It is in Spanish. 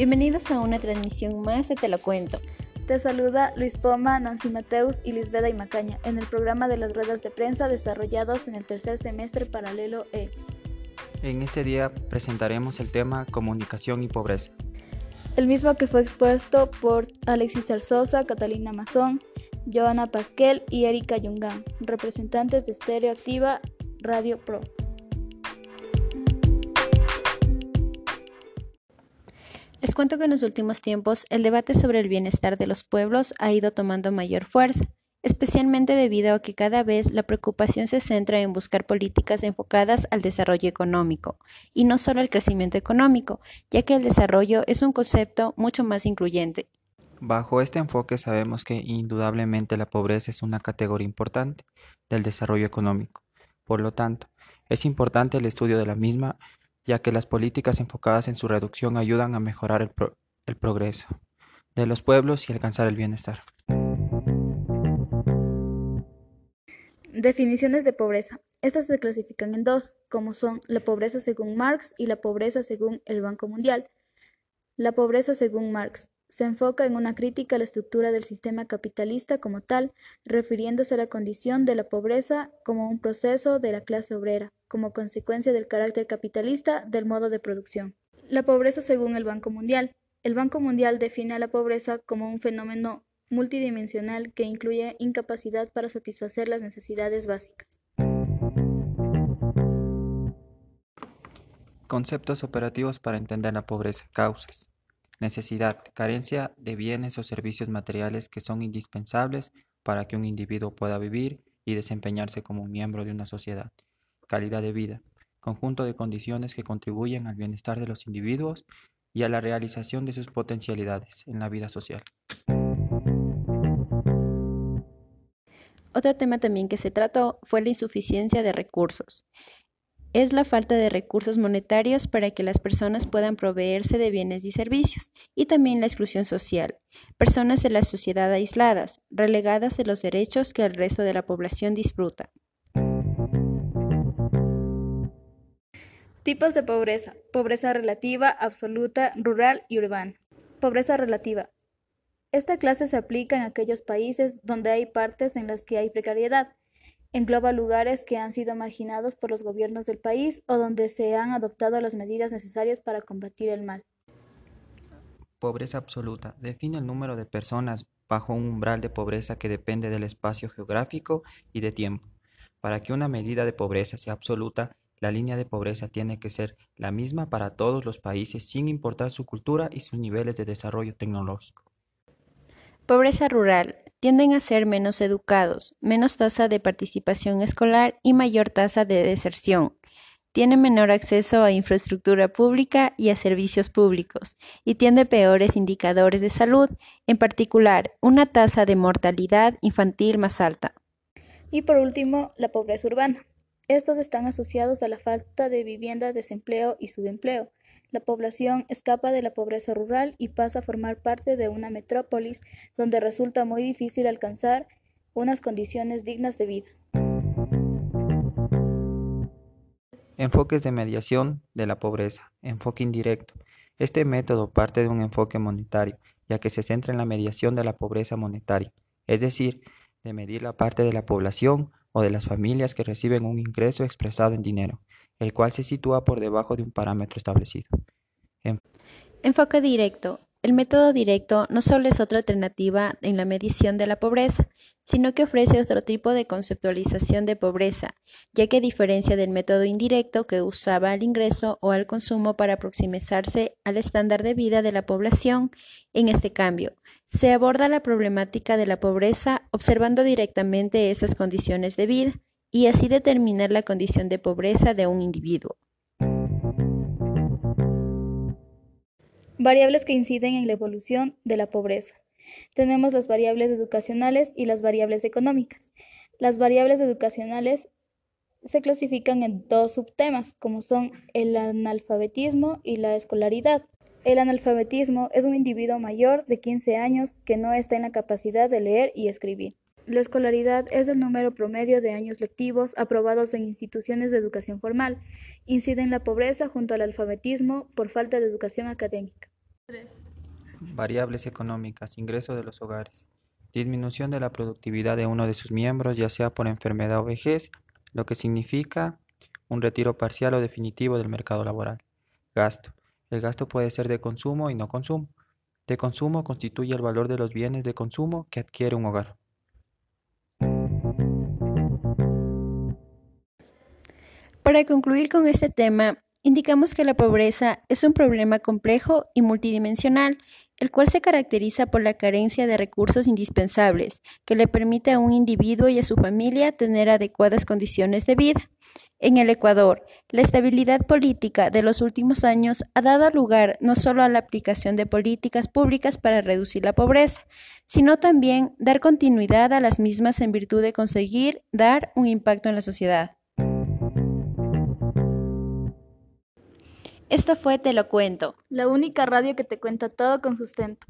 Bienvenidos a una transmisión más de Te lo cuento. Te saluda Luis Poma, Nancy Mateus y Lisbeda y Macaña en el programa de las ruedas de prensa desarrollados en el tercer semestre paralelo E. En este día presentaremos el tema comunicación y pobreza. El mismo que fue expuesto por Alexis Arzosa, Catalina Mazón, Joana Pasquel y Erika Yungán, representantes de Stereo Activa Radio Pro. Les cuento que en los últimos tiempos el debate sobre el bienestar de los pueblos ha ido tomando mayor fuerza, especialmente debido a que cada vez la preocupación se centra en buscar políticas enfocadas al desarrollo económico, y no solo al crecimiento económico, ya que el desarrollo es un concepto mucho más incluyente. Bajo este enfoque sabemos que indudablemente la pobreza es una categoría importante del desarrollo económico. Por lo tanto, es importante el estudio de la misma ya que las políticas enfocadas en su reducción ayudan a mejorar el, progreso de los pueblos y alcanzar el bienestar. Definiciones de pobreza. Estas se clasifican en dos, como son la pobreza según Marx y la pobreza según el Banco Mundial. La pobreza según Marx se enfoca en una crítica a la estructura del sistema capitalista como tal, refiriéndose a la condición de la pobreza como un proceso de la clase obrera, como consecuencia del carácter capitalista del modo de producción. La pobreza según el Banco Mundial. El Banco Mundial define a la pobreza como un fenómeno multidimensional que incluye incapacidad para satisfacer las necesidades básicas. Conceptos operativos para entender la pobreza. Causas. Necesidad, carencia de bienes o servicios materiales que son indispensables para que un individuo pueda vivir y desempeñarse como un miembro de una sociedad. Calidad de vida, conjunto de condiciones que contribuyen al bienestar de los individuos y a la realización de sus potencialidades en la vida social. Otro tema también que se trató fue la insuficiencia de recursos es la falta de recursos monetarios para que las personas puedan proveerse de bienes y servicios, y también la exclusión social, personas de la sociedad aisladas, relegadas de los derechos que el resto de la población disfruta. Tipos de pobreza. Pobreza relativa, absoluta, rural y urbana. Pobreza relativa. Esta clase se aplica en aquellos países donde hay partes en las que hay precariedad, Engloba lugares que han sido marginados por los gobiernos del país o donde se han adoptado las medidas necesarias para combatir el mal. Pobreza absoluta. Define el número de personas bajo un umbral de pobreza que depende del espacio geográfico y de tiempo. Para que una medida de pobreza sea absoluta, la línea de pobreza tiene que ser la misma para todos los países sin importar su cultura y sus niveles de desarrollo tecnológico. Pobreza rural tienden a ser menos educados, menos tasa de participación escolar y mayor tasa de deserción. Tienen menor acceso a infraestructura pública y a servicios públicos, y tiene peores indicadores de salud, en particular una tasa de mortalidad infantil más alta. Y por último, la pobreza urbana. Estos están asociados a la falta de vivienda, desempleo y subempleo, la población escapa de la pobreza rural y pasa a formar parte de una metrópolis donde resulta muy difícil alcanzar unas condiciones dignas de vida. Enfoques de mediación de la pobreza. Enfoque indirecto. Este método parte de un enfoque monetario, ya que se centra en la mediación de la pobreza monetaria, es decir, de medir la parte de la población o de las familias que reciben un ingreso expresado en dinero, el cual se sitúa por debajo de un parámetro establecido. Enfoque directo. El método directo no solo es otra alternativa en la medición de la pobreza, sino que ofrece otro tipo de conceptualización de pobreza, ya que a diferencia del método indirecto que usaba al ingreso o al consumo para aproximarse al estándar de vida de la población, en este cambio, se aborda la problemática de la pobreza observando directamente esas condiciones de vida y así determinar la condición de pobreza de un individuo. Variables que inciden en la evolución de la pobreza. Tenemos las variables educacionales y las variables económicas. Las variables educacionales se clasifican en dos subtemas, como son el analfabetismo y la escolaridad. El analfabetismo es un individuo mayor de 15 años que no está en la capacidad de leer y escribir. La escolaridad es el número promedio de años lectivos aprobados en instituciones de educación formal. Incide en la pobreza junto al alfabetismo por falta de educación académica. Variables económicas, ingreso de los hogares. Disminución de la productividad de uno de sus miembros, ya sea por enfermedad o vejez, lo que significa un retiro parcial o definitivo del mercado laboral. Gasto. El gasto puede ser de consumo y no consumo. De consumo constituye el valor de los bienes de consumo que adquiere un hogar. Para concluir con este tema, indicamos que la pobreza es un problema complejo y multidimensional, el cual se caracteriza por la carencia de recursos indispensables que le permite a un individuo y a su familia tener adecuadas condiciones de vida. En el Ecuador, la estabilidad política de los últimos años ha dado lugar no solo a la aplicación de políticas públicas para reducir la pobreza, sino también dar continuidad a las mismas en virtud de conseguir dar un impacto en la sociedad. Esto fue Te lo cuento. La única radio que te cuenta todo con sustento.